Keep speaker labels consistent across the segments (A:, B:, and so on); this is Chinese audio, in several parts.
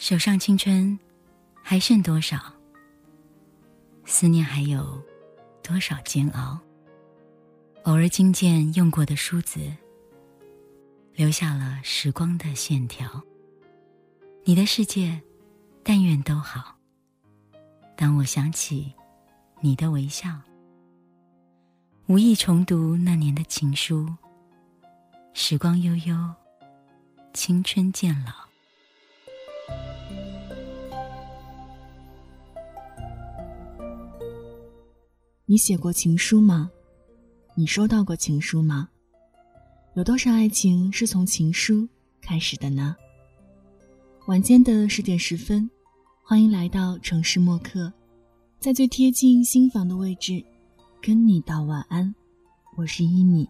A: 手上青春还剩多少？思念还有多少煎熬？偶尔惊见用过的梳子，留下了时光的线条。你的世界，但愿都好。当我想起你的微笑，无意重读那年的情书。时光悠悠，青春渐老。
B: 你写过情书吗？你收到过情书吗？有多少爱情是从情书开始的呢？晚间的十点十分，欢迎来到城市默客，在最贴近心房的位置，跟你道晚安。我是依米。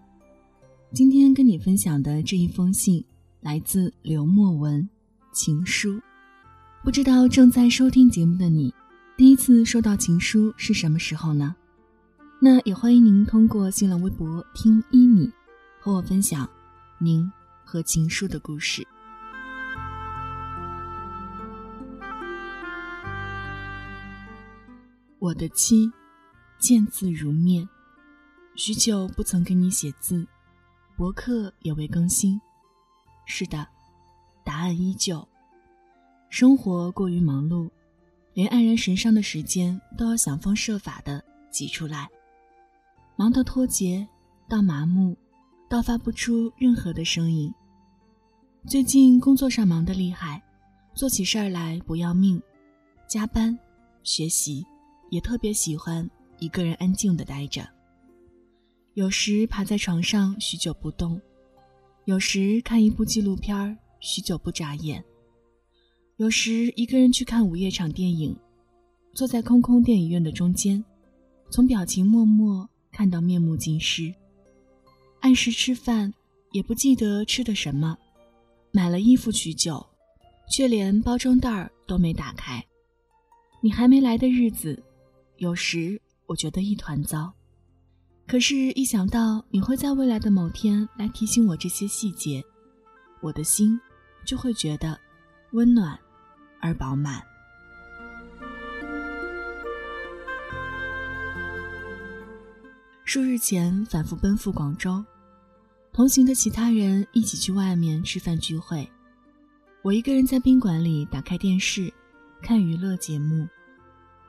B: 今天跟你分享的这一封信，来自刘墨文，情书。不知道正在收听节目的你，第一次收到情书是什么时候呢？那也欢迎您通过新浪微博“听一米”和我分享您和情书的故事。我的妻，见字如面，许久不曾给你写字。博客也未更新，是的，答案依旧。生活过于忙碌，连黯然神伤的时间都要想方设法的挤出来，忙到脱节，到麻木，到发不出任何的声音。最近工作上忙得厉害，做起事儿来不要命，加班、学习，也特别喜欢一个人安静的待着。有时趴在床上许久不动，有时看一部纪录片许久不眨眼，有时一个人去看午夜场电影，坐在空空电影院的中间，从表情默默看到面目尽失。按时吃饭，也不记得吃的什么，买了衣服许久，却连包装袋儿都没打开。你还没来的日子，有时我觉得一团糟。可是，一想到你会在未来的某天来提醒我这些细节，我的心就会觉得温暖而饱满。数日前反复奔赴广州，同行的其他人一起去外面吃饭聚会，我一个人在宾馆里打开电视看娱乐节目，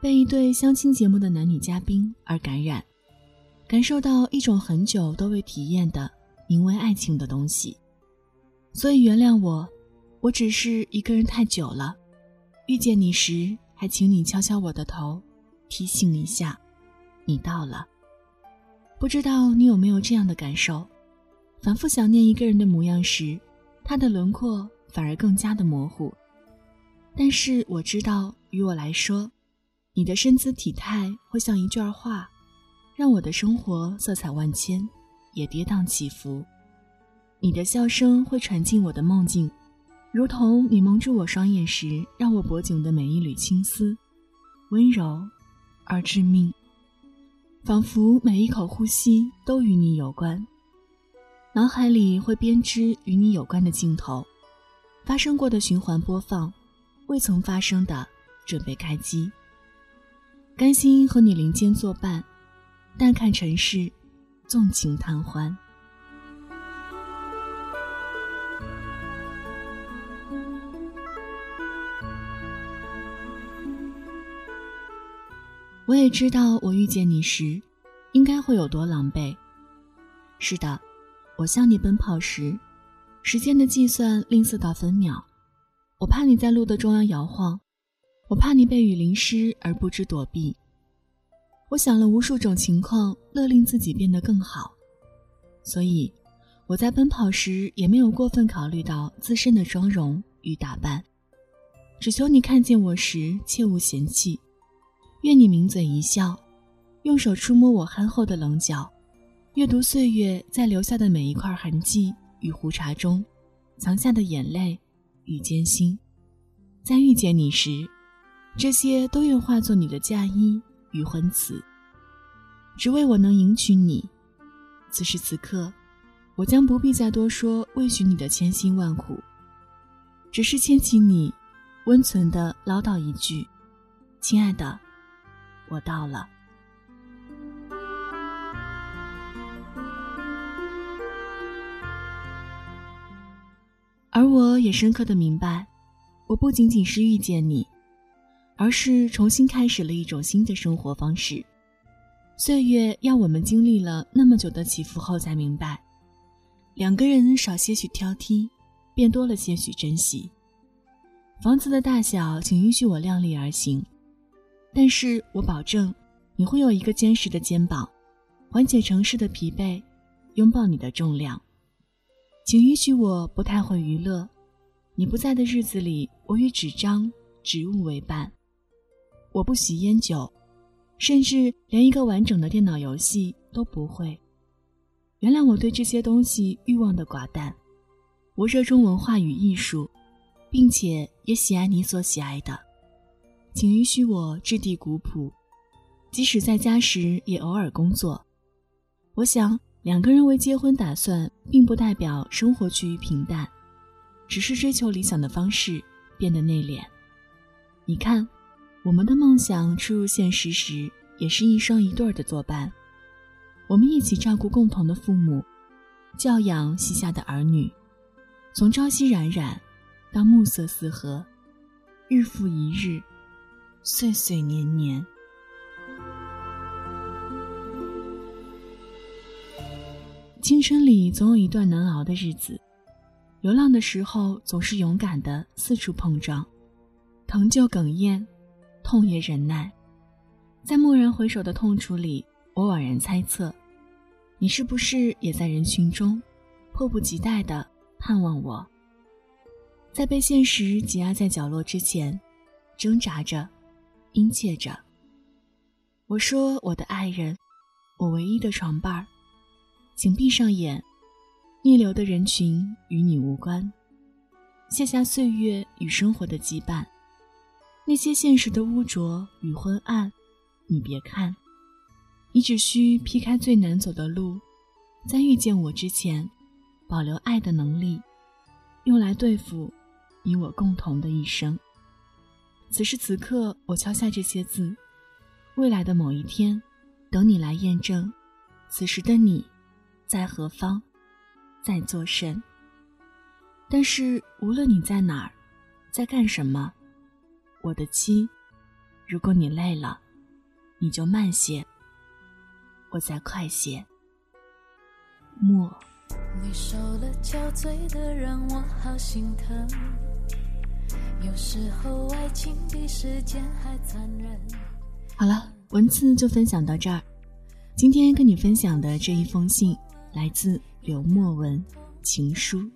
B: 被一对相亲节目的男女嘉宾而感染。感受到一种很久都未体验的名为爱情的东西，所以原谅我，我只是一个人太久了。遇见你时，还请你敲敲我的头，提醒一下，你到了。不知道你有没有这样的感受？反复想念一个人的模样时，他的轮廓反而更加的模糊。但是我知道，于我来说，你的身姿体态会像一卷画。让我的生活色彩万千，也跌宕起伏。你的笑声会传进我的梦境，如同你蒙住我双眼时，让我脖颈的每一缕青丝，温柔而致命。仿佛每一口呼吸都与你有关，脑海里会编织与你有关的镜头，发生过的循环播放，未曾发生的准备开机。甘心和你林间作伴。淡看尘世，纵情贪欢。我也知道，我遇见你时，应该会有多狼狈。是的，我向你奔跑时，时间的计算吝啬到分秒。我怕你在路的中央摇晃，我怕你被雨淋湿而不知躲避。我想了无数种情况，勒令自己变得更好，所以我在奔跑时也没有过分考虑到自身的妆容与打扮，只求你看见我时切勿嫌弃，愿你抿嘴一笑，用手触摸我憨厚的棱角，阅读岁月在留下的每一块痕迹与胡茬中藏下的眼泪与艰辛，在遇见你时，这些都愿化作你的嫁衣。与婚词，只为我能迎娶你。此时此刻，我将不必再多说未许你的千辛万苦，只是牵起你，温存的唠叨一句：“亲爱的，我到了。”而我也深刻的明白，我不仅仅是遇见你，而是重新开始了一种新的生活方式。岁月要我们经历了那么久的起伏后，才明白，两个人少些许挑剔，便多了些许珍惜。房子的大小，请允许我量力而行，但是我保证，你会有一个坚实的肩膀，缓解城市的疲惫，拥抱你的重量。请允许我不太会娱乐，你不在的日子里，我与纸张、植物为伴。我不喜烟酒，甚至连一个完整的电脑游戏都不会。原谅我对这些东西欲望的寡淡。我热衷文化与艺术，并且也喜爱你所喜爱的。请允许我质地古朴，即使在家时也偶尔工作。我想。两个人为结婚打算，并不代表生活趋于平淡，只是追求理想的方式变得内敛。你看，我们的梦想出入现实时，也是一双一对儿的作伴。我们一起照顾共同的父母，教养膝下的儿女，从朝夕冉冉到暮色四合，日复一日，岁岁年年。青春里总有一段难熬的日子，流浪的时候总是勇敢的四处碰撞，疼就哽咽，痛也忍耐。在蓦然回首的痛楚里，我惘然猜测，你是不是也在人群中，迫不及待的盼望我？在被现实挤压在角落之前，挣扎着，殷切着。我说，我的爱人，我唯一的床伴儿。请闭上眼，逆流的人群与你无关。卸下岁月与生活的羁绊，那些现实的污浊与昏暗，你别看。你只需劈开最难走的路，在遇见我之前，保留爱的能力，用来对付你我共同的一生。此时此刻，我敲下这些字，未来的某一天，等你来验证。此时的你。在何方，在做甚？但是无论你在哪儿，在干什么，我的妻，如果你累了，你就慢些，我再快些。莫。你受了憔悴的，让我好心疼。有时候爱情比时间还残忍。好了，文字就分享到这儿。今天跟你分享的这一封信。来自刘墨文情书，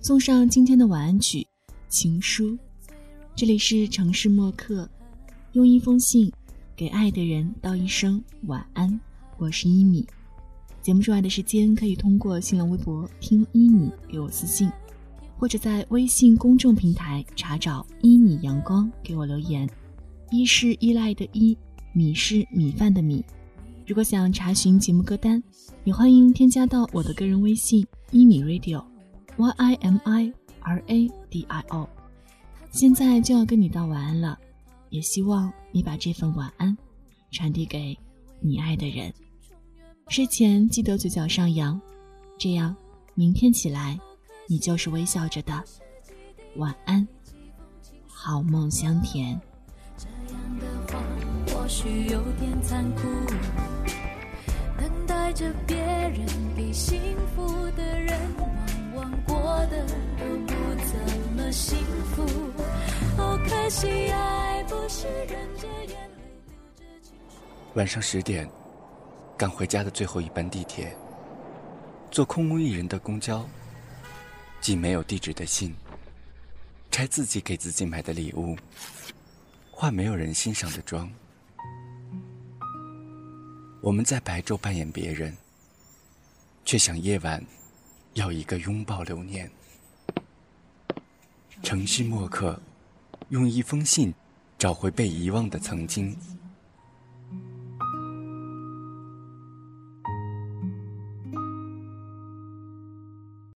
B: 送上今天的晚安曲《情书》。这里是城市默客，用一封信给爱的人道一声晚安。我是一米。节目之外的时间，可以通过新浪微博听一米给我私信，或者在微信公众平台查找一米阳光给我留言。一是依赖的依，米是米饭的米。如果想查询节目歌单，也欢迎添加到我的个人微信一米 radio，y i m i r a d i o。现在就要跟你道晚安了，也希望你把这份晚安传递给你爱的人。睡前记得嘴角上扬，这样明天起来你就是微笑着的。晚安，好梦香甜。这样的话或许有点残酷。带着别人比幸福的人，往往过的都不怎么幸福。哦，可惜爱不是忍着眼泪流着情
C: 晚上十点，赶回家的最后一班地铁，坐空无一人的公交，寄没有地址的信，拆自己给自己买的礼物，化没有人欣赏的妆。我们在白昼扮演别人，却想夜晚要一个拥抱留念。城市墨客，用一封信找回被遗忘的曾经。